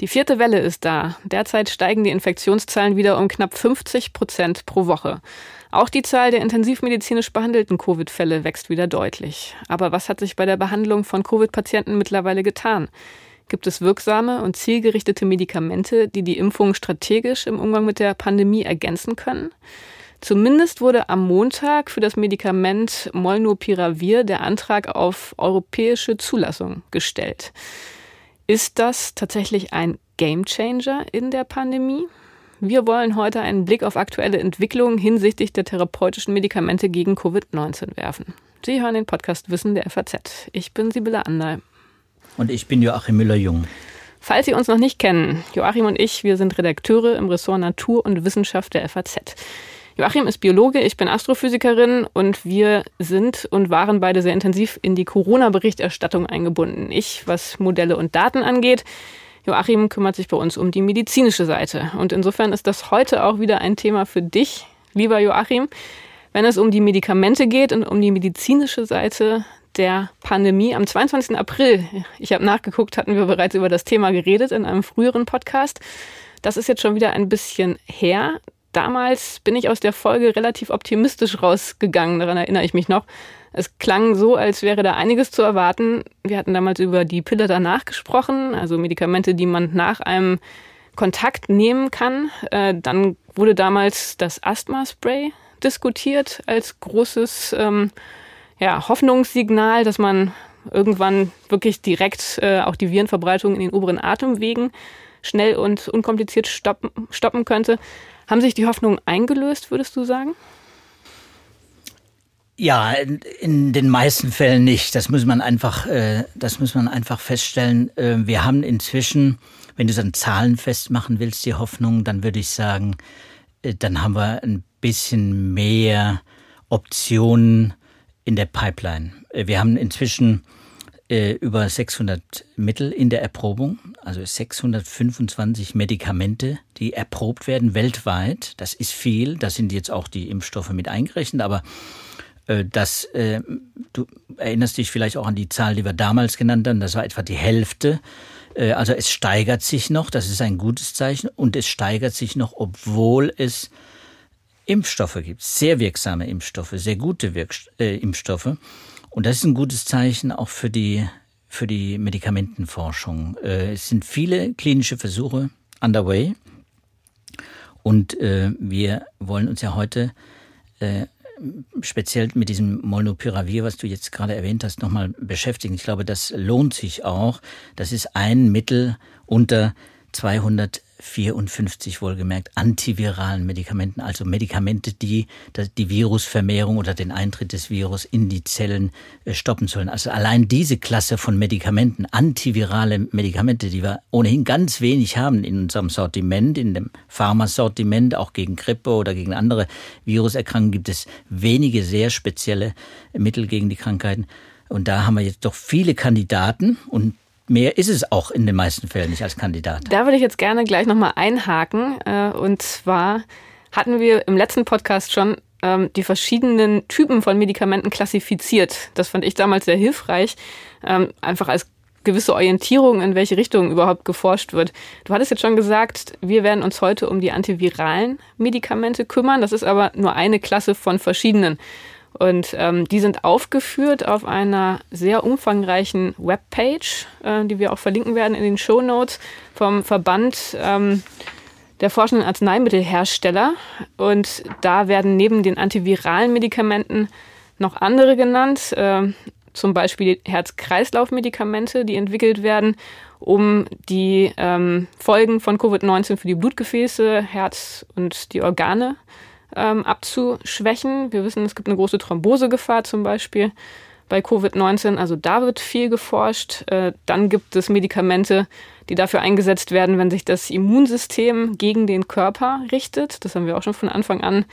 Die vierte Welle ist da. Derzeit steigen die Infektionszahlen wieder um knapp 50 Prozent pro Woche. Auch die Zahl der intensivmedizinisch behandelten Covid-Fälle wächst wieder deutlich. Aber was hat sich bei der Behandlung von Covid-Patienten mittlerweile getan? Gibt es wirksame und zielgerichtete Medikamente, die die Impfung strategisch im Umgang mit der Pandemie ergänzen können? Zumindest wurde am Montag für das Medikament Molnupiravir der Antrag auf europäische Zulassung gestellt. Ist das tatsächlich ein Gamechanger in der Pandemie? Wir wollen heute einen Blick auf aktuelle Entwicklungen hinsichtlich der therapeutischen Medikamente gegen Covid-19 werfen. Sie hören den Podcast Wissen der FAZ. Ich bin Sibylle Andal. Und ich bin Joachim Müller-Jung. Falls Sie uns noch nicht kennen, Joachim und ich, wir sind Redakteure im Ressort Natur und Wissenschaft der FAZ. Joachim ist Biologe, ich bin Astrophysikerin und wir sind und waren beide sehr intensiv in die Corona-Berichterstattung eingebunden. Ich, was Modelle und Daten angeht. Joachim kümmert sich bei uns um die medizinische Seite. Und insofern ist das heute auch wieder ein Thema für dich, lieber Joachim, wenn es um die Medikamente geht und um die medizinische Seite der Pandemie. Am 22. April, ich habe nachgeguckt, hatten wir bereits über das Thema geredet in einem früheren Podcast. Das ist jetzt schon wieder ein bisschen her damals bin ich aus der Folge relativ optimistisch rausgegangen, daran erinnere ich mich noch. Es klang so, als wäre da einiges zu erwarten. Wir hatten damals über die Pille danach gesprochen, also Medikamente, die man nach einem Kontakt nehmen kann. Äh, dann wurde damals das Asthma-Spray diskutiert als großes ähm, ja, Hoffnungssignal, dass man irgendwann wirklich direkt äh, auch die Virenverbreitung in den oberen Atemwegen schnell und unkompliziert stoppen, stoppen könnte. Haben sich die Hoffnungen eingelöst, würdest du sagen? Ja, in, in, den meisten Fällen nicht. Das muss man einfach, äh, das muss man einfach feststellen. Äh, wir haben inzwischen, wenn du es an Zahlen festmachen willst, die Hoffnung, dann würde ich sagen, äh, dann haben wir ein bisschen mehr Optionen in der Pipeline. Äh, wir haben inzwischen äh, über 600 Mittel in der Erprobung, also 625 Medikamente, die erprobt werden weltweit. Das ist viel. Da sind jetzt auch die Impfstoffe mit eingerechnet, aber äh, das, äh, du erinnerst dich vielleicht auch an die Zahl, die wir damals genannt haben. Das war etwa die Hälfte. Äh, also es steigert sich noch. Das ist ein gutes Zeichen. Und es steigert sich noch, obwohl es Impfstoffe gibt. Sehr wirksame Impfstoffe, sehr gute Wirkst äh, Impfstoffe. Und das ist ein gutes Zeichen auch für die, für die Medikamentenforschung. Äh, es sind viele klinische Versuche underway. Und äh, wir wollen uns ja heute äh, speziell mit diesem Molnupiravir, was du jetzt gerade erwähnt hast, nochmal beschäftigen. Ich glaube, das lohnt sich auch. Das ist ein Mittel unter 254 wohlgemerkt antiviralen Medikamenten, also Medikamente, die die Virusvermehrung oder den Eintritt des Virus in die Zellen äh, stoppen sollen. Also allein diese Klasse von Medikamenten, antivirale Medikamente, die wir ohnehin ganz wenig haben in unserem Sortiment, in dem Pharmasortiment, auch gegen Grippe oder gegen andere Viruserkrankungen gibt es wenige sehr spezielle Mittel gegen die Krankheiten. Und da haben wir jetzt doch viele Kandidaten und mehr ist es auch in den meisten Fällen nicht als Kandidat. Da würde ich jetzt gerne gleich nochmal einhaken. Äh, und zwar hatten wir im letzten Podcast schon ähm, die verschiedenen Typen von Medikamenten klassifiziert. Das fand ich damals sehr hilfreich, ähm, einfach als gewisse Orientierung, in welche Richtung überhaupt geforscht wird. Du hattest jetzt schon gesagt, wir werden uns heute um die antiviralen Medikamente kümmern. Das ist aber nur eine Klasse von verschiedenen. Und ähm, die sind aufgeführt auf einer sehr umfangreichen Webpage, äh, die wir auch verlinken werden in den Show Notes vom Verband ähm, der forschenden Arzneimittelhersteller. Und da werden neben den antiviralen Medikamenten noch andere genannt, äh, zum Beispiel Herz-Kreislauf-Medikamente, die entwickelt werden, um die ähm, Folgen von Covid-19 für die Blutgefäße, Herz und die Organe ähm, abzuschwächen. Wir wissen, es gibt eine große Thrombosegefahr zum Beispiel bei Covid-19. Also da wird viel geforscht. Äh, dann gibt es Medikamente, die dafür eingesetzt werden, wenn sich das Immunsystem gegen den Körper richtet. Das haben wir auch schon von Anfang an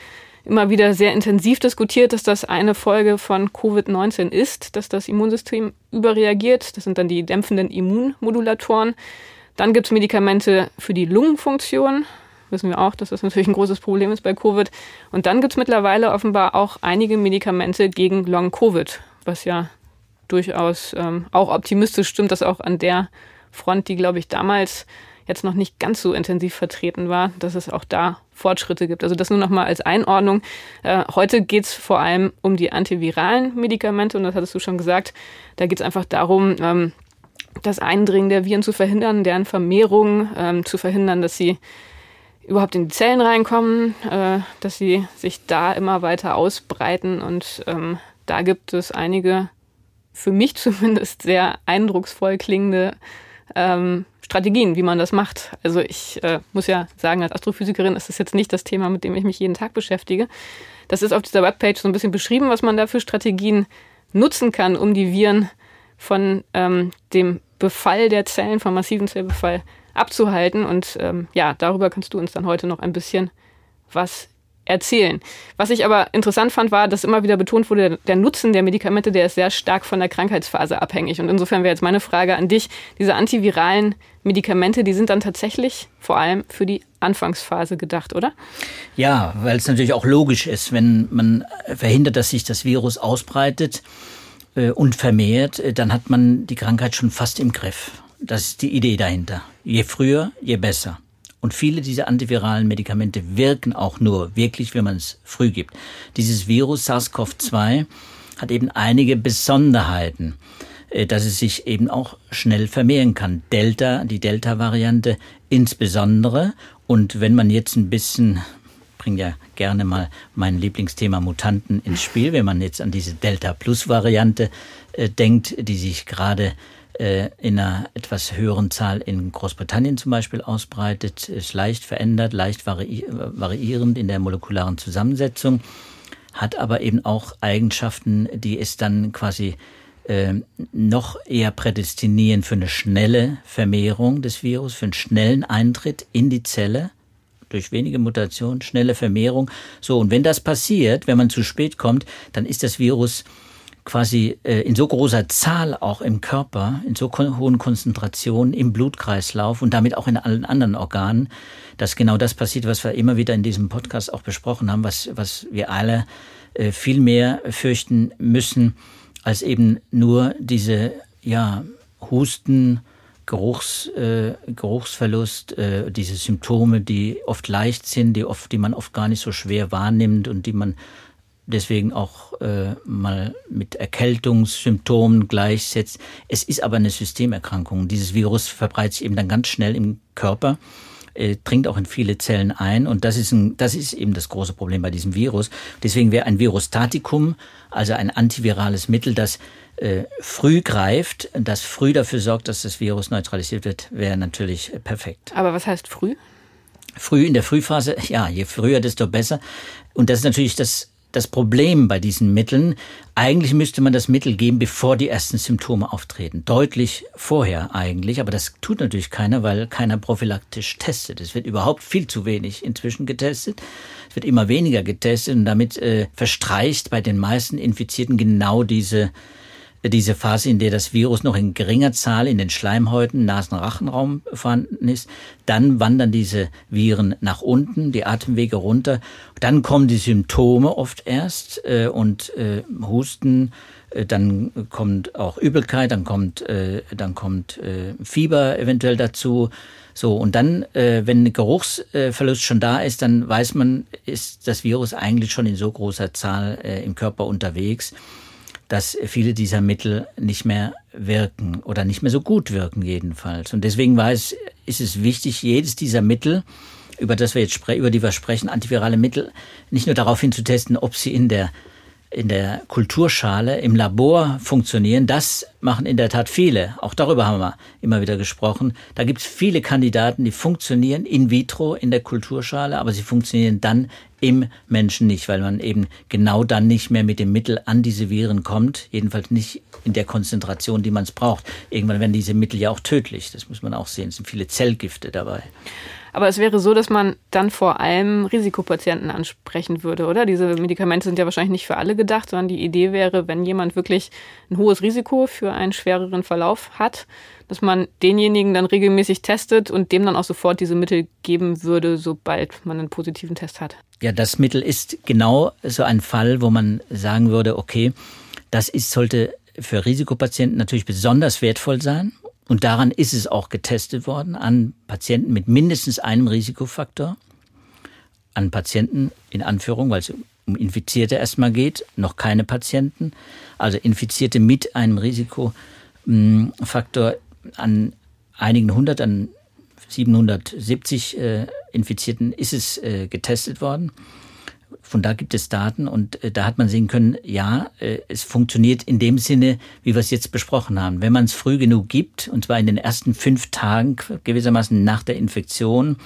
immer wieder sehr intensiv diskutiert, dass das eine Folge von Covid-19 ist, dass das Immunsystem überreagiert. Das sind dann die dämpfenden Immunmodulatoren. Dann gibt es Medikamente für die Lungenfunktion wissen wir auch, dass das natürlich ein großes Problem ist bei Covid. Und dann gibt es mittlerweile offenbar auch einige Medikamente gegen Long-Covid, was ja durchaus ähm, auch optimistisch stimmt, dass auch an der Front, die, glaube ich, damals jetzt noch nicht ganz so intensiv vertreten war, dass es auch da Fortschritte gibt. Also das nur noch mal als Einordnung. Äh, heute geht es vor allem um die antiviralen Medikamente und das hattest du schon gesagt. Da geht es einfach darum, ähm, das Eindringen der Viren zu verhindern, deren Vermehrung ähm, zu verhindern, dass sie überhaupt in die Zellen reinkommen, äh, dass sie sich da immer weiter ausbreiten. Und ähm, da gibt es einige, für mich zumindest, sehr eindrucksvoll klingende ähm, Strategien, wie man das macht. Also ich äh, muss ja sagen, als Astrophysikerin ist das jetzt nicht das Thema, mit dem ich mich jeden Tag beschäftige. Das ist auf dieser Webpage so ein bisschen beschrieben, was man da für Strategien nutzen kann, um die Viren von ähm, dem Befall der Zellen, vom massiven Zellbefall abzuhalten. Und ähm, ja, darüber kannst du uns dann heute noch ein bisschen was erzählen. Was ich aber interessant fand, war, dass immer wieder betont wurde, der Nutzen der Medikamente, der ist sehr stark von der Krankheitsphase abhängig. Und insofern wäre jetzt meine Frage an dich, diese antiviralen Medikamente, die sind dann tatsächlich vor allem für die Anfangsphase gedacht, oder? Ja, weil es natürlich auch logisch ist, wenn man verhindert, dass sich das Virus ausbreitet äh, und vermehrt, äh, dann hat man die Krankheit schon fast im Griff. Das ist die Idee dahinter. Je früher, je besser. Und viele dieser antiviralen Medikamente wirken auch nur wirklich, wenn man es früh gibt. Dieses Virus SARS-CoV-2 hat eben einige Besonderheiten, äh, dass es sich eben auch schnell vermehren kann. Delta, die Delta-Variante insbesondere. Und wenn man jetzt ein bisschen bringe ja gerne mal mein Lieblingsthema Mutanten ins Spiel, wenn man jetzt an diese Delta-Plus-Variante äh, denkt, die sich gerade äh, in einer etwas höheren Zahl in Großbritannien zum Beispiel ausbreitet, ist leicht verändert, leicht vari variierend in der molekularen Zusammensetzung, hat aber eben auch Eigenschaften, die es dann quasi äh, noch eher prädestinieren für eine schnelle Vermehrung des Virus, für einen schnellen Eintritt in die Zelle durch wenige Mutationen, schnelle Vermehrung. So, und wenn das passiert, wenn man zu spät kommt, dann ist das Virus quasi äh, in so großer Zahl auch im Körper, in so hohen Konzentrationen im Blutkreislauf und damit auch in allen anderen Organen, dass genau das passiert, was wir immer wieder in diesem Podcast auch besprochen haben, was, was wir alle äh, viel mehr fürchten müssen, als eben nur diese, ja, Husten, Geruchs, äh, Geruchsverlust, äh, diese Symptome, die oft leicht sind, die oft, die man oft gar nicht so schwer wahrnimmt und die man deswegen auch äh, mal mit Erkältungssymptomen gleichsetzt. Es ist aber eine Systemerkrankung. Dieses Virus verbreitet sich eben dann ganz schnell im Körper, äh, dringt auch in viele Zellen ein und das ist, ein, das ist eben das große Problem bei diesem Virus. Deswegen wäre ein Virostatikum, also ein antivirales Mittel, das äh, früh greift, das früh dafür sorgt, dass das Virus neutralisiert wird, wäre natürlich perfekt. Aber was heißt früh? Früh in der Frühphase, ja, je früher, desto besser. Und das ist natürlich das das Problem bei diesen Mitteln. Eigentlich müsste man das Mittel geben, bevor die ersten Symptome auftreten. Deutlich vorher eigentlich, aber das tut natürlich keiner, weil keiner prophylaktisch testet. Es wird überhaupt viel zu wenig inzwischen getestet. Es wird immer weniger getestet und damit äh, verstreicht bei den meisten Infizierten genau diese diese Phase, in der das Virus noch in geringer Zahl in den Schleimhäuten, Nasenrachenraum vorhanden ist. Dann wandern diese Viren nach unten, die Atemwege runter. Dann kommen die Symptome oft erst äh, und äh, Husten, äh, dann kommt auch Übelkeit, dann kommt, äh, dann kommt äh, Fieber eventuell dazu. So, und dann, äh, wenn Geruchsverlust schon da ist, dann weiß man, ist das Virus eigentlich schon in so großer Zahl äh, im Körper unterwegs dass viele dieser Mittel nicht mehr wirken oder nicht mehr so gut wirken jedenfalls. Und deswegen war es, ist es wichtig, jedes dieser Mittel, über das wir jetzt über die wir sprechen, antivirale Mittel, nicht nur darauf hin zu testen, ob sie in der in der Kulturschale im Labor funktionieren, das machen in der Tat viele. Auch darüber haben wir immer wieder gesprochen. Da gibt es viele Kandidaten, die funktionieren in vitro in der Kulturschale, aber sie funktionieren dann im Menschen nicht, weil man eben genau dann nicht mehr mit dem Mittel an diese Viren kommt, jedenfalls nicht in der Konzentration, die man es braucht. Irgendwann werden diese Mittel ja auch tödlich, das muss man auch sehen. Es sind viele Zellgifte dabei. Aber es wäre so, dass man dann vor allem Risikopatienten ansprechen würde, oder? Diese Medikamente sind ja wahrscheinlich nicht für alle gedacht, sondern die Idee wäre, wenn jemand wirklich ein hohes Risiko für einen schwereren Verlauf hat, dass man denjenigen dann regelmäßig testet und dem dann auch sofort diese Mittel geben würde, sobald man einen positiven Test hat. Ja, das Mittel ist genau so ein Fall, wo man sagen würde, okay, das ist, sollte für Risikopatienten natürlich besonders wertvoll sein. Und daran ist es auch getestet worden an Patienten mit mindestens einem Risikofaktor, an Patienten in Anführung, weil es um Infizierte erstmal geht, noch keine Patienten, also Infizierte mit einem Risikofaktor an einigen hundert, an 770 äh, Infizierten ist es äh, getestet worden. Von da gibt es Daten und äh, da hat man sehen können, ja, äh, es funktioniert in dem Sinne, wie wir es jetzt besprochen haben. Wenn man es früh genug gibt, und zwar in den ersten fünf Tagen gewissermaßen nach der Infektion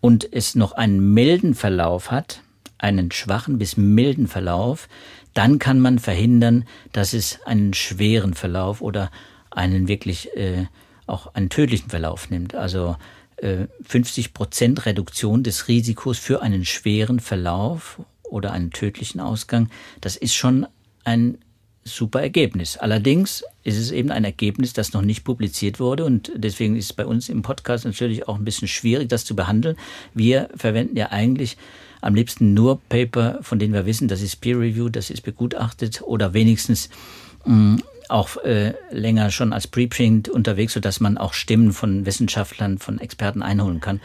und es noch einen milden Verlauf hat, einen schwachen bis milden Verlauf, dann kann man verhindern, dass es einen schweren Verlauf oder einen wirklich äh, auch einen tödlichen Verlauf nimmt. Also 50 äh, Prozent Reduktion des Risikos für einen schweren Verlauf oder einen tödlichen Ausgang, das ist schon ein super Ergebnis. Allerdings ist es eben ein Ergebnis, das noch nicht publiziert wurde und deswegen ist es bei uns im Podcast natürlich auch ein bisschen schwierig, das zu behandeln. Wir verwenden ja eigentlich am liebsten nur Paper, von denen wir wissen, das ist Peer Review, das ist begutachtet oder wenigstens mh, mm, auch äh, länger schon als Preprint unterwegs, sodass man auch Stimmen von Wissenschaftlern, von Experten einholen kann.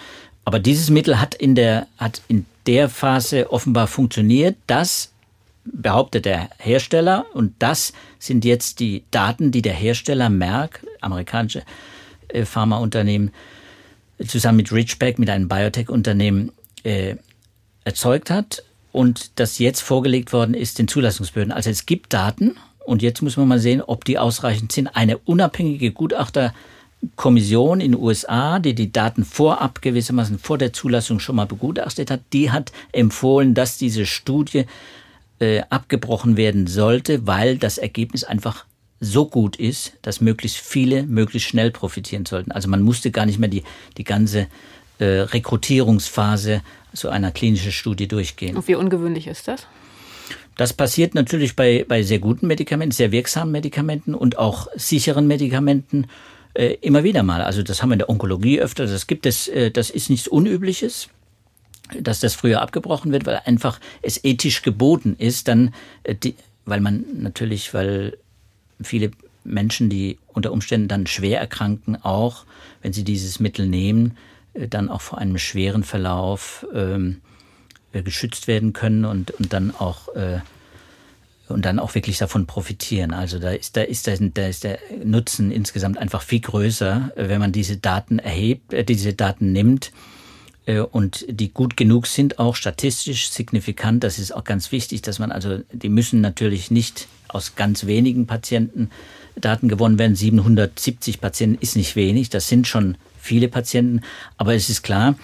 Aber dieses Mittel hat in der, hat in der Phase offenbar funktioniert. Das behauptet der Hersteller und das sind jetzt die Daten, die der Hersteller Merck, amerikanische äh, Pharmaunternehmen, zusammen mit Ridgeback, mit einem Biotech-Unternehmen, äh, erzeugt hat und das jetzt vorgelegt worden ist den Zulassungsbehörden. Also es gibt Daten und jetzt muss man mal sehen, ob die ausreichend sind. Eine unabhängige Gutachterkommission in den USA, die die Daten vorab gewissermaßen vor der Zulassung schon mal begutachtet hat, die hat empfohlen, dass diese Studie äh, abgebrochen werden sollte, weil das Ergebnis einfach so gut ist, dass möglichst viele möglichst schnell profitieren sollten. Also man musste gar nicht mehr die, die ganze äh, Rekrutierungsphase so einer klinischen Studie durchgehen. Und wie ungewöhnlich ist das? Das passiert natürlich bei, bei sehr guten Medikamenten, sehr wirksamen Medikamenten und auch sicheren Medikamenten äh, immer wieder mal. Also das haben wir in der Onkologie öfter. Das gibt es, äh, das ist nichts Unübliches, dass das früher abgebrochen wird, weil einfach es ethisch geboten ist, dann, äh, weil man natürlich, weil viele Menschen, die unter Umständen dann schwer erkranken, auch wenn sie dieses Mittel nehmen, äh, dann auch vor einem schweren Verlauf ähm, äh, geschützt werden können und, und dann auch äh, und dann auch wirklich davon profitieren. Also da ist, da ist, ist, da ist der Nutzen insgesamt einfach viel größer, äh, wenn man diese Daten erhebt, äh, diese Daten nimmt äh, und die gut genug sind, auch statistisch signifikant. Das ist auch ganz wichtig, dass man also, die müssen natürlich nicht aus ganz wenigen Patienten Daten gewonnen werden. 770 Patienten ist nicht wenig, das sind schon viele Patienten, aber es ist klar,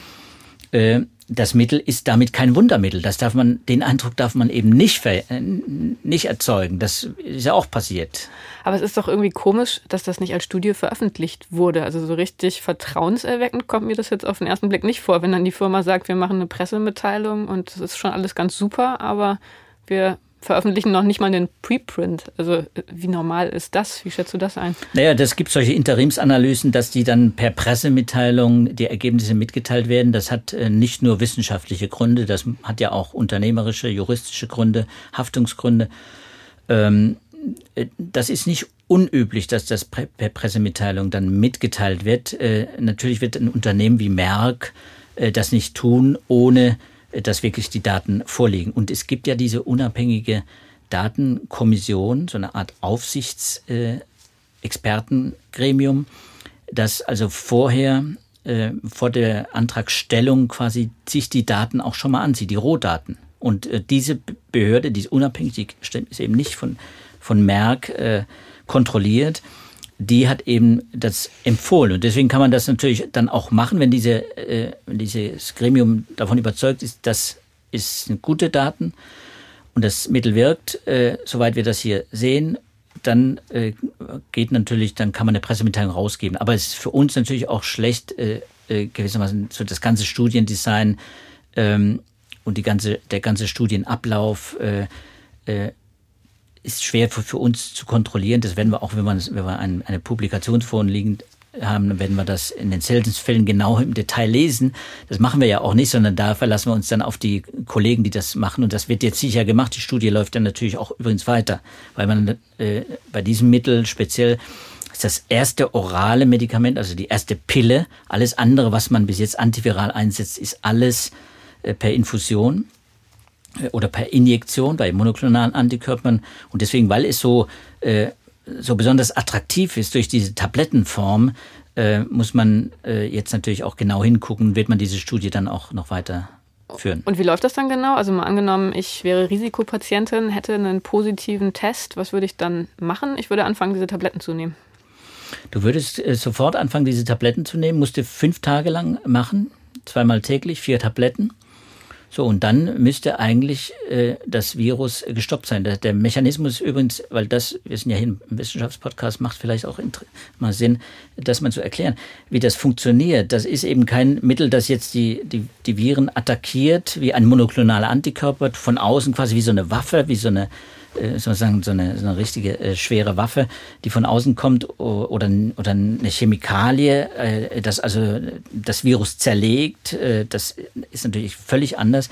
äh, das Mittel ist damit kein Wundermittel. Das darf man, den Eindruck darf man eben nicht, äh, nicht erzeugen. Das ist ja auch passiert. Aber es ist doch irgendwie komisch, dass das nicht als Studie veröffentlicht wurde. Also so richtig vertrauenserweckend kommt mir das jetzt auf den ersten Blick nicht vor, wenn dann die Firma sagt, wir machen eine Pressemitteilung und das ist schon alles ganz super, aber wir veröffentlichen noch nicht mal den Preprint. Also wie normal ist das? Wie schätzt du das ein? Naja, das gibt solche Interimsanalysen, dass die dann per Pressemitteilung die Ergebnisse mitgeteilt werden. Das hat äh, nicht nur wissenschaftliche Gründe, das hat ja auch unternehmerische, juristische Gründe, Haftungsgründe. Ähm, äh, das ist nicht unüblich, dass das per Pressemitteilung dann mitgeteilt wird. Äh, natürlich wird ein Unternehmen wie Merck das nicht tun, ohne dass wirklich die Daten vorliegen. Und es gibt ja diese unabhängige Datenkommission, so eine Art Aufsichtsexpertengremium, das also vorher äh, vor der Antragstellung quasi sich die Daten auch schon mal ansieht, die Rohdaten. Und äh, diese Behörde, die ist unabhängig, die ist eben nicht von, von Merck äh, kontrolliert, die hat eben das empfohlen. Und deswegen kann man das natürlich dann auch machen, wenn diese, äh, dieses Gremium davon überzeugt ist, das ist gute Daten und das Mittel wirkt, äh, soweit wir das hier sehen, dann äh, geht natürlich, dann kann man eine Pressemitteilung rausgeben. Aber es ist für uns natürlich auch schlecht, äh, äh, gewissermaßen so das ganze Studiendesign ähm, und die ganze, der ganze Studienablauf äh, äh, ist schwer für, für uns zu kontrollieren. Das werden wir auch, wenn, man, wenn wir ein, eine Publikation vorliegen haben, werden wir das in den seltensten Fällen genau im Detail lesen. Das machen wir ja auch nicht, sondern da verlassen wir uns dann auf die Kollegen, die das machen. Und das wird jetzt sicher gemacht. Die Studie läuft dann natürlich auch übrigens weiter, weil man äh, bei diesem Mittel speziell ist das erste orale Medikament, also die erste Pille. Alles andere, was man bis jetzt antiviral einsetzt, ist alles äh, per Infusion oder per Injektion bei monoklonalen Antikörpern. Und deswegen, weil es so äh, so besonders attraktiv ist durch diese Tablettenform, äh, muss man äh, jetzt natürlich auch genau hingucken, wird man diese Studie dann auch noch weiter führen. Und wie läuft das dann genau? Also mal angenommen, ich wäre Risikopatientin, hätte einen positiven Test, was würde ich dann machen? Ich würde anfangen, diese Tabletten zu nehmen. Du würdest äh, sofort anfangen, diese Tabletten zu nehmen, musst du fünf Tage lang machen, zweimal täglich, vier Tabletten. So, und dann müsste eigentlich äh, das Virus gestoppt sein. Der, der Mechanismus übrigens, weil das, wir sind ja hier im Wissenschaftspodcast, macht vielleicht auch mal Sinn, das mal zu erklären, wie das funktioniert. Das ist eben kein Mittel, das jetzt die, die, die Viren attackiert, wie ein monoklonaler Antikörper von außen quasi wie so eine Waffe, wie so eine sozusagen so eine, so eine richtige äh, schwere Waffe, die von außen kommt oder, oder eine Chemikalie, äh, das also das Virus zerlegt. Äh, das ist natürlich völlig anders.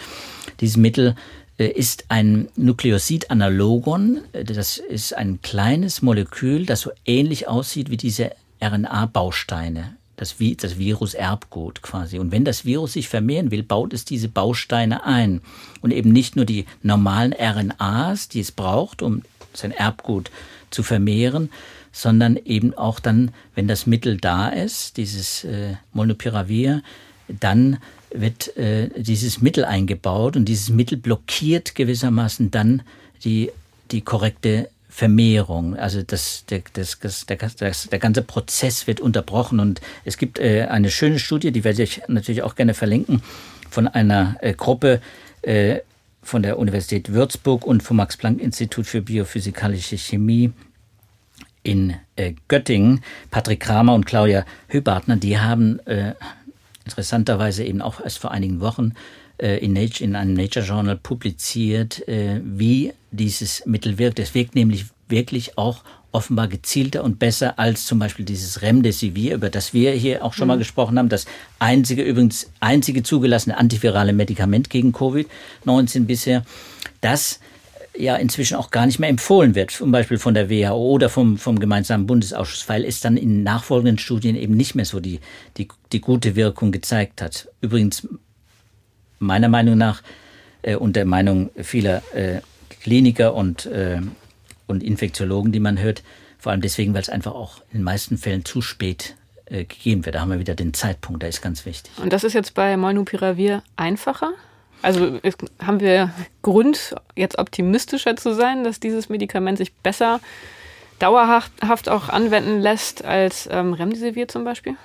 Dieses Mittel äh, ist ein Nukleosid-Analogon. Äh, das ist ein kleines Molekül, das so ähnlich aussieht wie diese RNA-Bausteine das, das Virus-Erbgut quasi. Und wenn das Virus sich vermehren will, baut es diese Bausteine ein. Und eben nicht nur die normalen RNAs, die es braucht, um sein Erbgut zu vermehren, sondern eben auch dann, wenn das Mittel da ist, dieses äh, Molnupiravir, dann wird äh, dieses Mittel eingebaut und dieses Mittel blockiert gewissermaßen dann die, die korrekte Vermehrung. Also das, der, das, der, das, der ganze Prozess wird unterbrochen. Und es gibt äh, eine schöne Studie, die werde ich natürlich auch gerne verlinken, von einer äh, Gruppe äh, von der Universität Würzburg und vom Max-Planck-Institut für biophysikalische Chemie in Göttingen. Patrick Kramer und Claudia Höbartner, die haben interessanterweise eben auch erst vor einigen Wochen in, Nature, in einem Nature Journal publiziert, wie dieses Mittel wirkt. Es wirkt nämlich wirklich auch offenbar gezielter und besser als zum Beispiel dieses Remdesivir, über das wir hier auch schon mhm. mal gesprochen haben. Das einzige, übrigens einzige zugelassene antivirale Medikament gegen Covid-19 bisher. Das ja inzwischen auch gar nicht mehr empfohlen wird, zum Beispiel von der WHO oder vom, vom gemeinsamen Bundesausschuss, weil es dann in nachfolgenden Studien eben nicht mehr so die, die, die gute Wirkung gezeigt hat. Übrigens, meiner Meinung nach äh, und der Meinung vieler äh, Kliniker und, äh, und Infektiologen, die man hört. Vor allem deswegen, weil es einfach auch in den meisten Fällen zu spät äh, gegeben wird. Da haben wir wieder den Zeitpunkt, der ist ganz wichtig. Und das ist jetzt bei Molnupiravir einfacher? Also haben wir Grund, jetzt optimistischer zu sein, dass dieses Medikament sich besser dauerhaft auch anwenden lässt als ähm, Remdesivir zum Beispiel?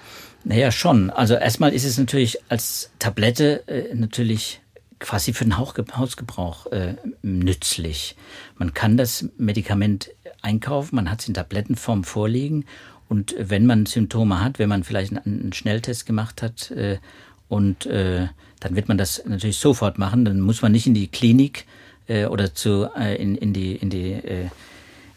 Naja, schon. Also erstmal ist es natürlich als Tablette äh, natürlich quasi für den Hausgebrauch äh, nützlich. Man kann das Medikament einkaufen, man hat es in Tablettenform vorliegen und wenn man Symptome hat, wenn man vielleicht einen, Schnelltest gemacht hat äh, und äh, dann wird man das natürlich sofort machen, dann muss man nicht in die Klinik äh, oder zu, äh, in, in die, in die äh,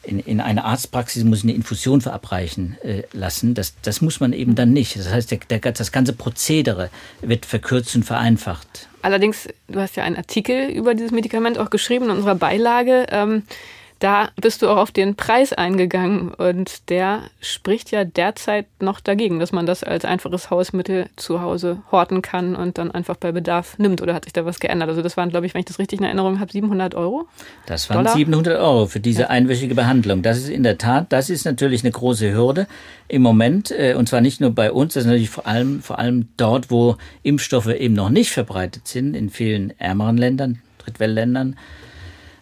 in, in einer Arztpraxis muss eine Infusion verabreichen äh, lassen. Das, das muss man eben dann nicht. Das heißt, der, der, das ganze Prozedere wird verkürzt und vereinfacht. Allerdings, du hast ja einen Artikel über dieses Medikament auch geschrieben in unserer Beilage. Ähm, da bist du auch auf den Preis eingegangen und der spricht ja derzeit noch dagegen, dass man das als einfaches Hausmittel zu Hause horten kann und dann einfach bei Bedarf nimmt. Oder hat sich da was geändert? Also das waren, glaube ich, wenn ich das richtig in Erinnerung habe, 700 Euro? Das waren Dollar? 700 Euro für diese ja. einwöchige Behandlung. Das ist in der Tat, das ist natürlich eine große Hürde im Moment äh, und zwar nicht nur bei uns, das ist natürlich vor allem, vor allem dort, wo Impfstoffe eben noch nicht verbreitet sind, in vielen ärmeren Ländern, Drittweltländern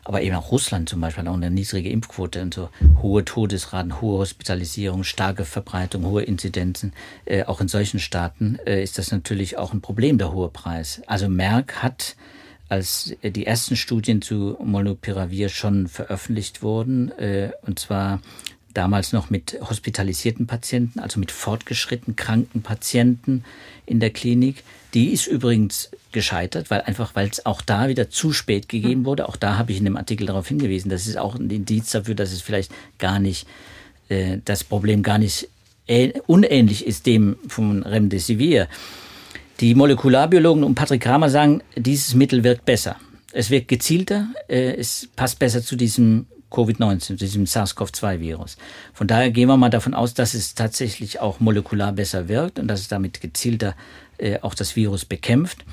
aber eben auch Russland zum Beispiel auch eine niedrige Impfquote und so hohe Todesraten, hohe Hospitalisierung, starke Verbreitung, hohe Inzidenzen. Äh, auch in solchen Staaten äh, ist das natürlich auch ein Problem, der hohe Preis. Also Merck hat als die ersten Studien zu Molnupiravir schon veröffentlicht wurden, äh, und zwar damals noch mit hospitalisierten Patienten, also mit fortgeschritten kranken Patienten in der Klinik. Die ist übrigens gescheitert, weil einfach, weil es auch da wieder zu spät gegeben hm. wurde. Auch da habe ich in dem Artikel darauf hingewiesen. Das ist auch ein Indiz dafür, dass es vielleicht gar nicht, äh, das Problem gar nicht unähnlich ist dem von Remdesivir. Die Molekularbiologen um Patrick Kramer sagen, dieses Mittel wirkt besser. Es wirkt gezielter, äh, es passt besser zu diesem Covid-19, diesem SARS-CoV-2-Virus. Von daher gehen wir mal davon aus, dass es tatsächlich auch molekular besser wirkt und dass es damit gezielter äh, auch das Virus bekämpft.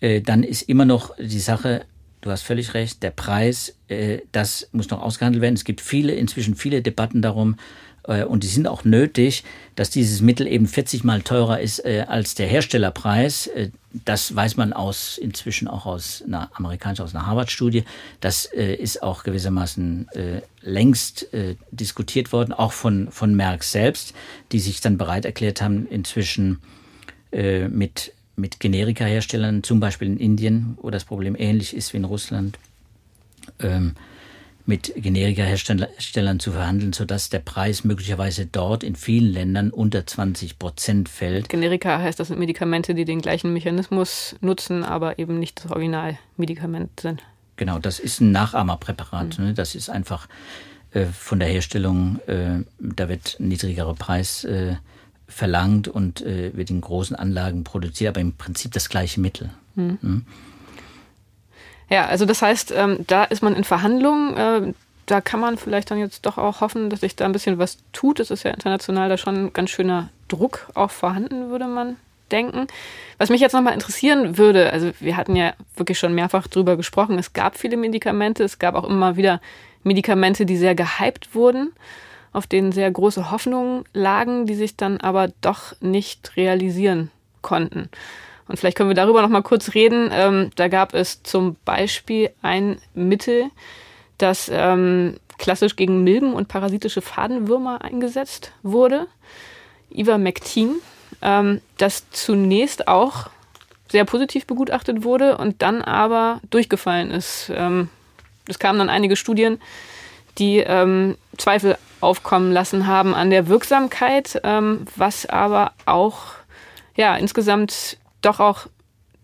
Äh, dann ist immer noch die Sache, du hast völlig recht, der Preis, äh, das muss noch ausgehandelt werden. Es gibt viele, inzwischen viele Debatten darum, und die sind auch nötig, dass dieses Mittel eben 40 mal teurer ist äh, als der Herstellerpreis. Äh, das weiß man aus inzwischen auch aus einer amerikanischen, aus einer Harvard-Studie. Das äh, ist auch gewissermaßen äh, längst äh, diskutiert worden, auch von, von Merck selbst, die sich dann bereit erklärt haben, inzwischen äh, mit, mit Generika-Herstellern, zum Beispiel in Indien, wo das Problem ähnlich ist wie in Russland, ähm, mit Generika-Herstellern zu verhandeln, sodass der Preis möglicherweise dort in vielen Ländern unter 20 Prozent fällt. Generika heißt, das sind Medikamente, die den gleichen Mechanismus nutzen, aber eben nicht das Originalmedikament sind. Genau, das ist ein Nachahmerpräparat. Mhm. Das ist einfach äh, von der Herstellung, äh, da wird ein niedrigerer Preis äh, verlangt und äh, wird in großen Anlagen produziert, aber im Prinzip das gleiche Mittel. Mhm. Mhm. Ja, also das heißt, ähm, da ist man in Verhandlungen. Äh, da kann man vielleicht dann jetzt doch auch hoffen, dass sich da ein bisschen was tut. Es ist ja international da schon ein ganz schöner Druck auch vorhanden, würde man denken. Was mich jetzt nochmal interessieren würde, also wir hatten ja wirklich schon mehrfach drüber gesprochen, es gab viele Medikamente, es gab auch immer wieder Medikamente, die sehr gehypt wurden, auf denen sehr große Hoffnungen lagen, die sich dann aber doch nicht realisieren konnten. Und vielleicht können wir darüber noch mal kurz reden. Ähm, da gab es zum Beispiel ein Mittel, das ähm, klassisch gegen Milben und parasitische Fadenwürmer eingesetzt wurde, Ivermectin, ähm, das zunächst auch sehr positiv begutachtet wurde und dann aber durchgefallen ist. Ähm, es kamen dann einige Studien, die ähm, Zweifel aufkommen lassen haben an der Wirksamkeit, ähm, was aber auch ja insgesamt doch auch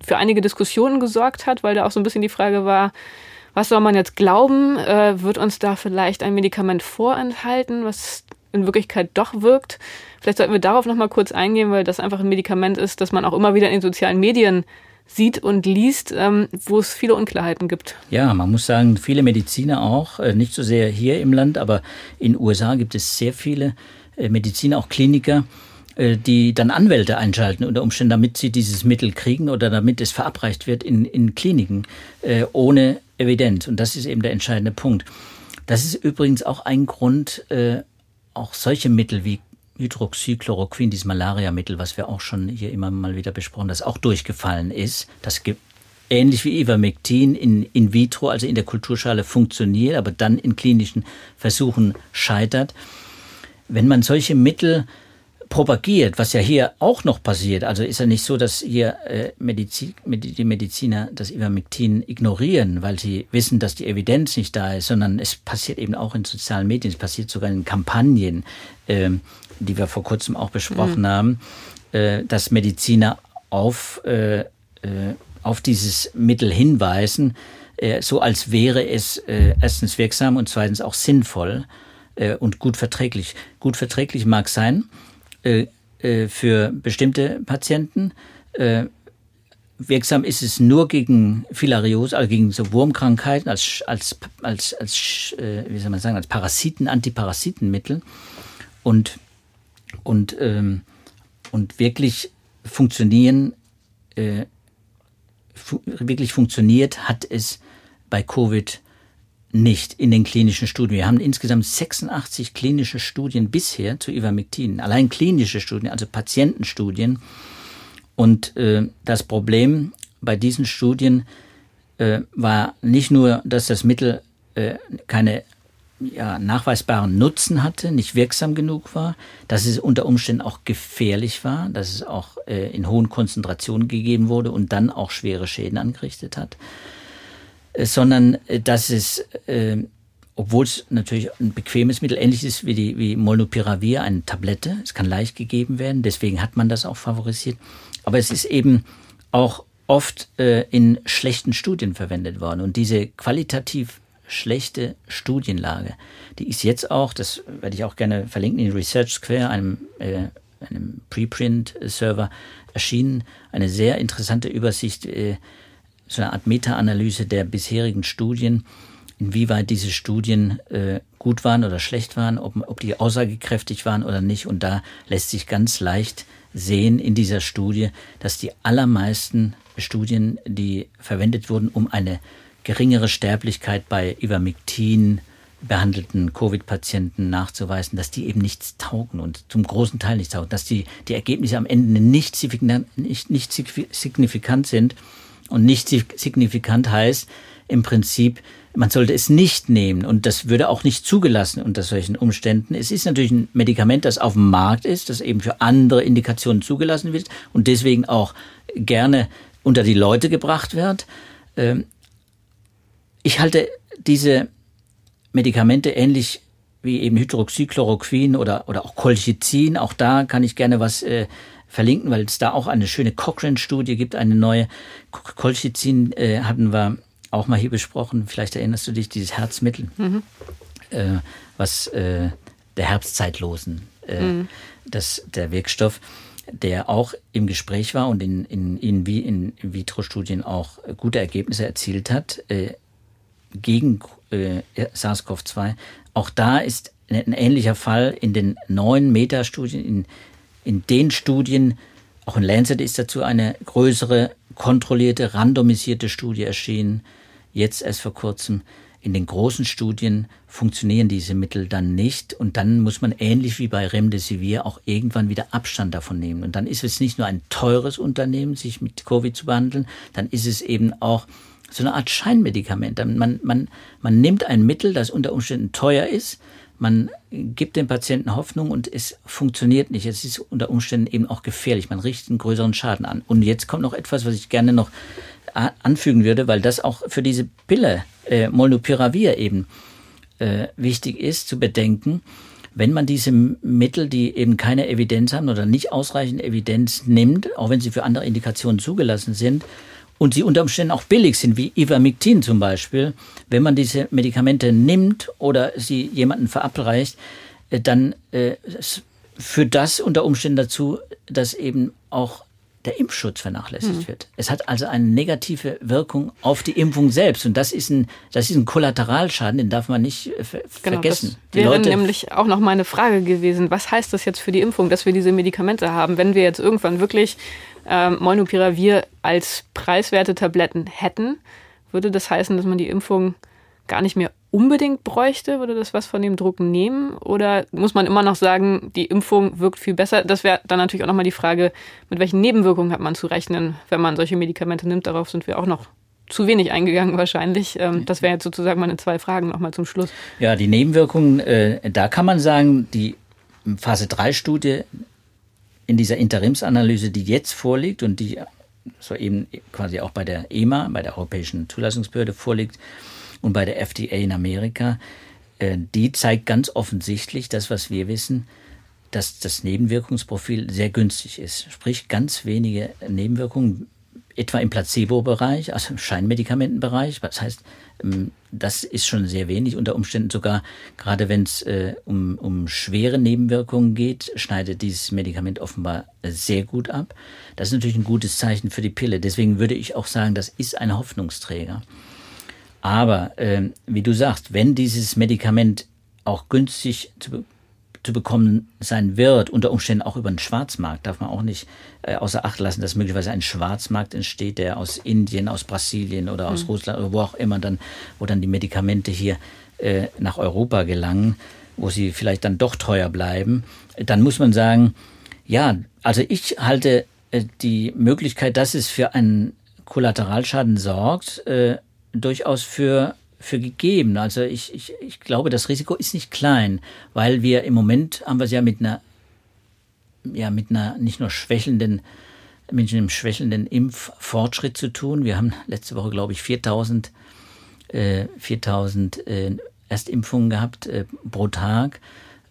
für einige Diskussionen gesorgt hat, weil da auch so ein bisschen die Frage war, was soll man jetzt glauben? Äh, wird uns da vielleicht ein Medikament vorenthalten, was in Wirklichkeit doch wirkt? Vielleicht sollten wir darauf nochmal kurz eingehen, weil das einfach ein Medikament ist, das man auch immer wieder in den sozialen Medien sieht und liest, ähm, wo es viele Unklarheiten gibt. Ja, man muss sagen, viele Mediziner auch, äh, nicht so sehr hier im Land, aber in den USA gibt es sehr viele äh, Mediziner, auch Kliniker, die dann Anwälte einschalten unter Umständen, damit sie dieses Mittel kriegen oder damit es verabreicht wird in, in Kliniken äh, ohne Evidenz. Und das ist eben der entscheidende Punkt. Das ist übrigens auch ein Grund, äh, auch solche Mittel wie Hydroxychloroquin, dieses Malaria-Mittel, was wir auch schon hier immer mal wieder besprochen, das auch durchgefallen ist. Das gibt ähnlich wie Ivermectin in, in vitro, also in der Kulturschale funktioniert, aber dann in klinischen Versuchen scheitert. Wenn man solche Mittel propagiert, was ja hier auch noch passiert. Also ist ja nicht so, dass hier äh, Medizin, die Mediziner das Ivermectin ignorieren, weil sie wissen, dass die Evidenz nicht da ist, sondern es passiert eben auch in sozialen Medien, es passiert sogar in Kampagnen, äh, die wir vor kurzem auch besprochen mhm. haben, äh, dass Mediziner auf, äh, auf dieses Mittel hinweisen, äh, so als wäre es äh, erstens wirksam und zweitens auch sinnvoll äh, und gut verträglich. Gut verträglich mag sein, äh, äh, für bestimmte Patienten. Äh, wirksam ist es nur gegen Filariose, also gegen so Wurmkrankheiten als, als, als, als äh, wie soll man sagen, als Parasiten, Antiparasitenmittel. Und, und, ähm, und wirklich funktionieren, fu wirklich funktioniert hat es bei Covid nicht in den klinischen Studien. Wir haben insgesamt 86 klinische Studien bisher zu Ivermectin. Allein klinische Studien, also Patientenstudien. Und äh, das Problem bei diesen Studien äh, war nicht nur, dass das Mittel äh, keine ja, nachweisbaren Nutzen hatte, nicht wirksam genug war, dass es unter Umständen auch gefährlich war, dass es auch äh, in hohen Konzentrationen gegeben wurde und dann auch schwere Schäden angerichtet hat sondern äh, dass es, äh, obwohl es natürlich ein bequemes Mittel, ähnlich ist wie, die, wie Molnupiravir, eine Tablette, es kann leicht gegeben werden, deswegen hat man das auch favorisiert, aber es ist eben auch oft äh, in schlechten Studien verwendet worden und diese qualitativ schlechte Studienlage. Die ist jetzt auch, das werde ich auch gerne verlinken, in Research Square, einem, äh, einem Preprint-Server erschienen. Eine sehr interessante Übersicht, äh, so eine Art Meta-Analyse der bisherigen Studien, inwieweit diese Studien äh, gut waren oder schlecht waren, ob, ob die aussagekräftig waren oder nicht. Und da lässt sich ganz leicht sehen in dieser Studie, dass die allermeisten Studien, die verwendet wurden, um eine geringere Sterblichkeit bei Ivermectin behandelten Covid-Patienten nachzuweisen, dass die eben nichts taugen und zum großen Teil nichts taugen, dass die, die Ergebnisse am Ende nicht, nicht, nicht signifikant sind. Und nicht signifikant heißt im Prinzip, man sollte es nicht nehmen und das würde auch nicht zugelassen unter solchen Umständen. Es ist natürlich ein Medikament, das auf dem Markt ist, das eben für andere Indikationen zugelassen wird und deswegen auch gerne unter die Leute gebracht wird. Ähm, ich halte diese Medikamente ähnlich wie eben Hydroxychloroquin oder, oder auch Colchicin. Auch da kann ich gerne was äh, verlinken, weil es da auch eine schöne Cochrane-Studie gibt, eine neue. Colchicin äh, hatten wir auch mal hier besprochen. Vielleicht erinnerst du dich, dieses Herzmittel, mhm. äh, was äh, der Herbstzeitlosen, äh, mhm. das, der Wirkstoff der auch im Gespräch war und in, in, in, in Vitro-Studien auch gute Ergebnisse erzielt hat äh, gegen äh, SARS-CoV-2. Auch da ist ein ähnlicher Fall in den neuen Metastudien, in, in den Studien, auch in Lancet ist dazu eine größere, kontrollierte, randomisierte Studie erschienen, jetzt erst vor kurzem, in den großen Studien funktionieren diese Mittel dann nicht und dann muss man ähnlich wie bei Remdesivir auch irgendwann wieder Abstand davon nehmen. Und dann ist es nicht nur ein teures Unternehmen, sich mit Covid zu behandeln, dann ist es eben auch so eine Art Scheinmedikament. Man, man, man nimmt ein Mittel, das unter Umständen teuer ist, man gibt dem Patienten Hoffnung und es funktioniert nicht. Es ist unter Umständen eben auch gefährlich. Man richtet einen größeren Schaden an. Und jetzt kommt noch etwas, was ich gerne noch anfügen würde, weil das auch für diese Pille äh, Molnupiravir eben äh, wichtig ist zu bedenken. Wenn man diese Mittel, die eben keine Evidenz haben oder nicht ausreichend Evidenz nimmt, auch wenn sie für andere Indikationen zugelassen sind, und sie unter Umständen auch billig sind, wie Ivermectin zum Beispiel, wenn man diese Medikamente nimmt oder sie jemanden verabreicht, äh, dann äh, führt das unter Umständen dazu, dass eben auch der Impfschutz vernachlässigt mhm. wird. Es hat also eine negative Wirkung auf die Impfung selbst. Und das ist ein, das ist ein Kollateralschaden, den darf man nicht äh, ver genau, vergessen. Das wäre nämlich auch noch meine Frage gewesen. Was heißt das jetzt für die Impfung, dass wir diese Medikamente haben? Wenn wir jetzt irgendwann wirklich ähm, Molnupiravir als preiswerte Tabletten hätten, würde das heißen, dass man die Impfung gar nicht mehr unbedingt bräuchte? Würde das was von dem Druck nehmen? Oder muss man immer noch sagen, die Impfung wirkt viel besser? Das wäre dann natürlich auch nochmal die Frage, mit welchen Nebenwirkungen hat man zu rechnen, wenn man solche Medikamente nimmt? Darauf sind wir auch noch zu wenig eingegangen wahrscheinlich. Ähm, das wären jetzt sozusagen meine zwei Fragen nochmal zum Schluss. Ja, die Nebenwirkungen, äh, da kann man sagen, die Phase 3 Studie in dieser Interimsanalyse, die jetzt vorliegt und die so eben quasi auch bei der EMA, bei der Europäischen Zulassungsbehörde vorliegt, und bei der FDA in Amerika, äh, die zeigt ganz offensichtlich das, was wir wissen, dass das Nebenwirkungsprofil sehr günstig ist. Sprich, ganz wenige Nebenwirkungen, etwa im Placebo-Bereich, also im Scheinmedikamentenbereich. Das heißt, ähm, das ist schon sehr wenig. Unter Umständen sogar, gerade wenn es äh, um, um schwere Nebenwirkungen geht, schneidet dieses Medikament offenbar sehr gut ab. Das ist natürlich ein gutes Zeichen für die Pille. Deswegen würde ich auch sagen, das ist ein Hoffnungsträger. Aber äh, wie du sagst, wenn dieses Medikament auch günstig zu, zu bekommen sein wird, unter Umständen auch über den Schwarzmarkt, darf man auch nicht äh, außer Acht lassen, dass möglicherweise ein Schwarzmarkt entsteht, der aus Indien, aus Brasilien oder aus mhm. Russland oder wo auch immer dann, wo dann die Medikamente hier äh, nach Europa gelangen, wo sie vielleicht dann doch teuer bleiben, dann muss man sagen, ja, also ich halte äh, die Möglichkeit, dass es für einen Kollateralschaden sorgt, äh, durchaus für, für gegeben. Also ich, ich, ich glaube, das Risiko ist nicht klein, weil wir im Moment haben wir es ja mit einer, ja, mit einer nicht nur schwächelnden, mit einem schwächelnden Impffortschritt zu tun. Wir haben letzte Woche, glaube ich, 4000, äh, 4000 äh, Erstimpfungen gehabt äh, pro Tag.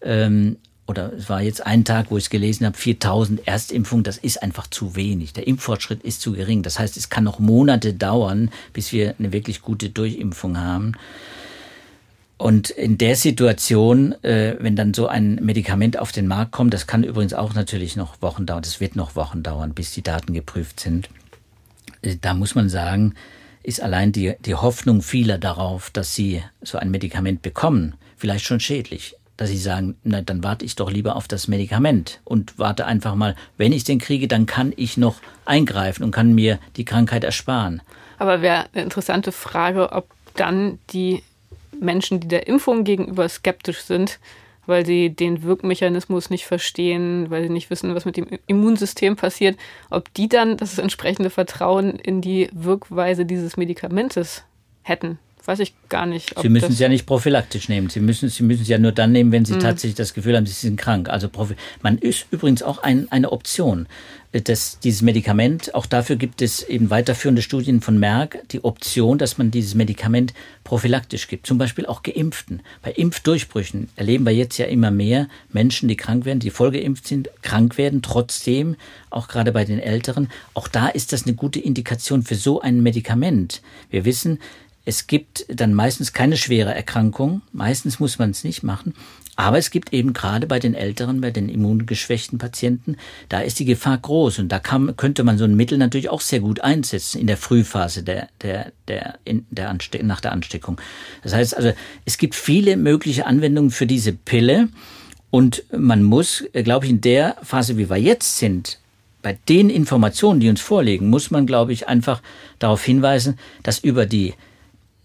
Ähm, oder es war jetzt ein Tag, wo ich es gelesen habe, 4000 Erstimpfungen, das ist einfach zu wenig. Der Impffortschritt ist zu gering. Das heißt, es kann noch Monate dauern, bis wir eine wirklich gute Durchimpfung haben. Und in der Situation, äh, wenn dann so ein Medikament auf den Markt kommt, das kann übrigens auch natürlich noch Wochen dauern, das wird noch Wochen dauern, bis die Daten geprüft sind. Äh, da muss man sagen, ist allein die, die Hoffnung vieler darauf, dass sie so ein Medikament bekommen, vielleicht schon schädlich. Dass sie sagen, na, dann warte ich doch lieber auf das Medikament und warte einfach mal, wenn ich den kriege, dann kann ich noch eingreifen und kann mir die Krankheit ersparen. Aber wäre eine interessante Frage, ob dann die Menschen, die der Impfung gegenüber skeptisch sind, weil sie den Wirkmechanismus nicht verstehen, weil sie nicht wissen, was mit dem Immunsystem passiert, ob die dann das entsprechende Vertrauen in die Wirkweise dieses Medikamentes hätten. Weiß ich gar nicht. Sie müssen es ja nicht prophylaktisch nehmen. Sie müssen, Sie müssen es ja nur dann nehmen, wenn Sie mhm. tatsächlich das Gefühl haben, Sie sind krank. Also man ist übrigens auch ein, eine Option dass dieses Medikament, auch dafür gibt es eben weiterführende Studien von Merck, die Option, dass man dieses Medikament prophylaktisch gibt, zum Beispiel auch Geimpften. Bei Impfdurchbrüchen erleben wir jetzt ja immer mehr Menschen, die krank werden, die vollgeimpft sind, krank werden, trotzdem, auch gerade bei den Älteren. Auch da ist das eine gute Indikation für so ein Medikament. Wir wissen, es gibt dann meistens keine schwere Erkrankung, meistens muss man es nicht machen, aber es gibt eben gerade bei den Älteren, bei den immungeschwächten Patienten, da ist die Gefahr groß. Und da kann, könnte man so ein Mittel natürlich auch sehr gut einsetzen in der Frühphase der, der, der, der Anste nach der Ansteckung. Das heißt also, es gibt viele mögliche Anwendungen für diese Pille. Und man muss, glaube ich, in der Phase, wie wir jetzt sind, bei den Informationen, die uns vorliegen, muss man, glaube ich, einfach darauf hinweisen, dass über die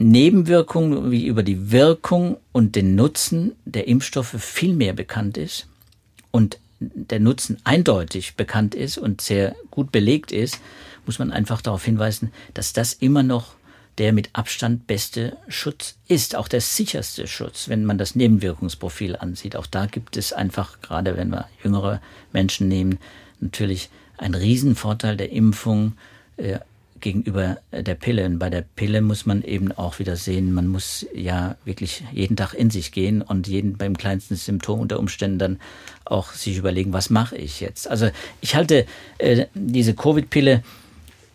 Nebenwirkungen wie über die Wirkung und den Nutzen der Impfstoffe viel mehr bekannt ist und der Nutzen eindeutig bekannt ist und sehr gut belegt ist, muss man einfach darauf hinweisen, dass das immer noch der mit Abstand beste Schutz ist, auch der sicherste Schutz, wenn man das Nebenwirkungsprofil ansieht. Auch da gibt es einfach, gerade wenn wir jüngere Menschen nehmen, natürlich einen Riesenvorteil der Impfung, äh, gegenüber der Pille. Und bei der Pille muss man eben auch wieder sehen, man muss ja wirklich jeden Tag in sich gehen und jeden beim kleinsten Symptom unter Umständen dann auch sich überlegen, was mache ich jetzt. Also ich halte äh, diese Covid-Pille,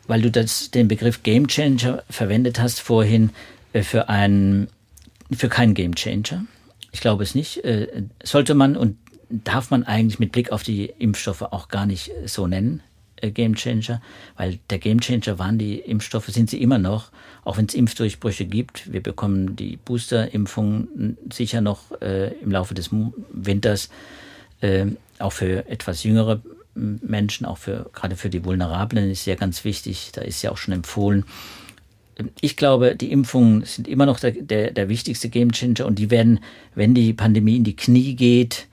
weil du das, den Begriff Game Changer verwendet hast vorhin, äh, für einen, für keinen Game Changer. Ich glaube es nicht. Äh, sollte man und darf man eigentlich mit Blick auf die Impfstoffe auch gar nicht so nennen. Äh, Gamechanger, weil der Gamechanger waren die Impfstoffe, sind sie immer noch, auch wenn es Impfdurchbrüche gibt. Wir bekommen die Boosterimpfung sicher noch äh, im Laufe des Winters, äh, auch für etwas jüngere Menschen, auch für gerade für die Vulnerablen ist ja ganz wichtig. Da ist ja auch schon empfohlen. Ich glaube, die Impfungen sind immer noch der, der, der wichtigste Gamechanger und die werden, wenn die Pandemie in die Knie geht,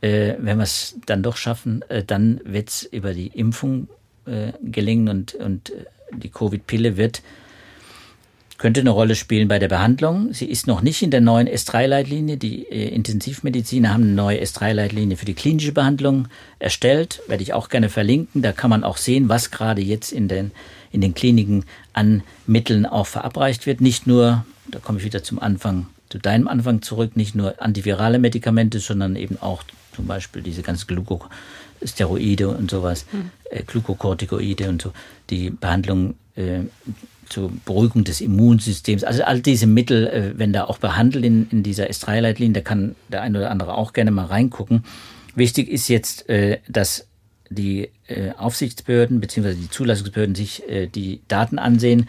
äh, wenn wir es dann doch schaffen, äh, dann wird es über die Impfung äh, gelingen und, und äh, die Covid-Pille wird könnte eine Rolle spielen bei der Behandlung. Sie ist noch nicht in der neuen S3-Leitlinie. Die äh, Intensivmediziner haben eine neue S3-Leitlinie für die klinische Behandlung erstellt. Werde ich auch gerne verlinken. Da kann man auch sehen, was gerade jetzt in den, in den Kliniken an Mitteln auch verabreicht wird. Nicht nur, da komme ich wieder zum Anfang, zu deinem Anfang zurück, nicht nur antivirale Medikamente, sondern eben auch zum Beispiel diese ganzen Glukosteroide und sowas, mhm. äh, Glukokortikoide und so, die Behandlung äh, zur Beruhigung des Immunsystems. Also all diese Mittel, äh, wenn da auch behandelt in, in dieser S3-Leitlinie, da kann der eine oder andere auch gerne mal reingucken. Wichtig ist jetzt, äh, dass die äh, Aufsichtsbehörden bzw. die Zulassungsbehörden sich äh, die Daten ansehen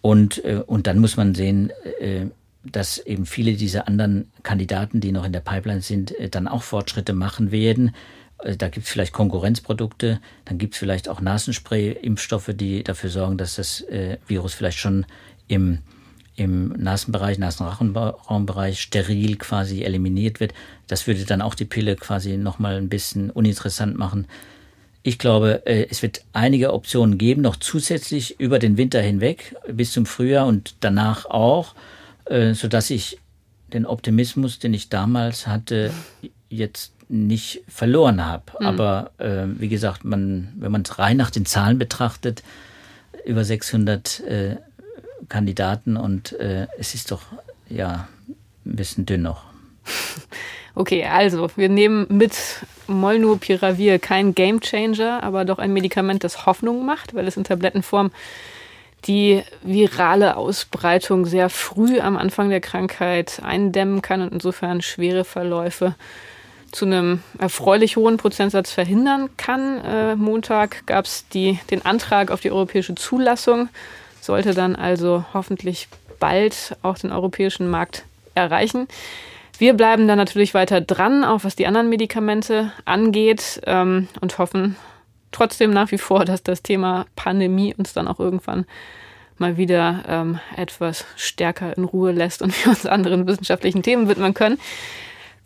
und, und dann muss man sehen, dass eben viele dieser anderen Kandidaten, die noch in der Pipeline sind, äh, dann auch Fortschritte machen werden. Äh, da gibt es vielleicht Konkurrenzprodukte, dann gibt es vielleicht auch Nasenspray-Impfstoffe, die dafür sorgen, dass das äh, Virus vielleicht schon im, im Nasenbereich, Nasenrachenraumbereich steril quasi eliminiert wird. Das würde dann auch die Pille quasi nochmal ein bisschen uninteressant machen. Ich glaube, es wird einige Optionen geben, noch zusätzlich über den Winter hinweg bis zum Frühjahr und danach auch. Äh, sodass ich den Optimismus, den ich damals hatte, jetzt nicht verloren habe. Mhm. Aber äh, wie gesagt, man, wenn man es rein nach den Zahlen betrachtet, über 600 äh, Kandidaten und äh, es ist doch ja ein bisschen dünn noch. Okay, also wir nehmen mit Molnupiravir kein Gamechanger, aber doch ein Medikament, das Hoffnung macht, weil es in Tablettenform die virale Ausbreitung sehr früh am Anfang der Krankheit eindämmen kann und insofern schwere Verläufe zu einem erfreulich hohen Prozentsatz verhindern kann. Äh, Montag gab es den Antrag auf die europäische Zulassung, sollte dann also hoffentlich bald auch den europäischen Markt erreichen. Wir bleiben dann natürlich weiter dran, auch was die anderen Medikamente angeht ähm, und hoffen trotzdem nach wie vor, dass das Thema Pandemie uns dann auch irgendwann mal wieder ähm, etwas stärker in Ruhe lässt und wir uns anderen wissenschaftlichen Themen widmen können.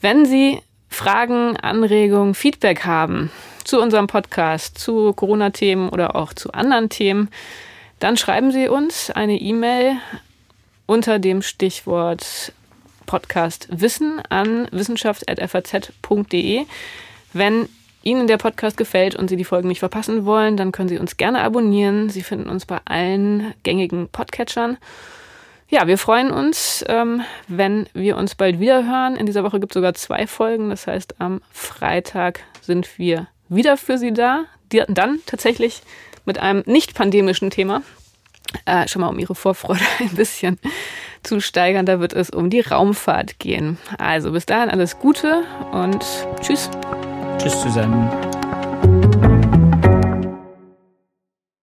Wenn Sie Fragen, Anregungen, Feedback haben zu unserem Podcast, zu Corona-Themen oder auch zu anderen Themen, dann schreiben Sie uns eine E-Mail unter dem Stichwort Podcast Wissen an wissenschaft.faz.de. Wenn Ihnen der Podcast gefällt und Sie die Folgen nicht verpassen wollen, dann können Sie uns gerne abonnieren. Sie finden uns bei allen gängigen Podcatchern. Ja, wir freuen uns, ähm, wenn wir uns bald wieder hören. In dieser Woche gibt es sogar zwei Folgen. Das heißt, am Freitag sind wir wieder für Sie da. Die, dann tatsächlich mit einem nicht pandemischen Thema. Äh, schon mal um Ihre Vorfreude ein bisschen zu steigern. Da wird es um die Raumfahrt gehen. Also bis dahin alles Gute und tschüss. Tschüss zusammen.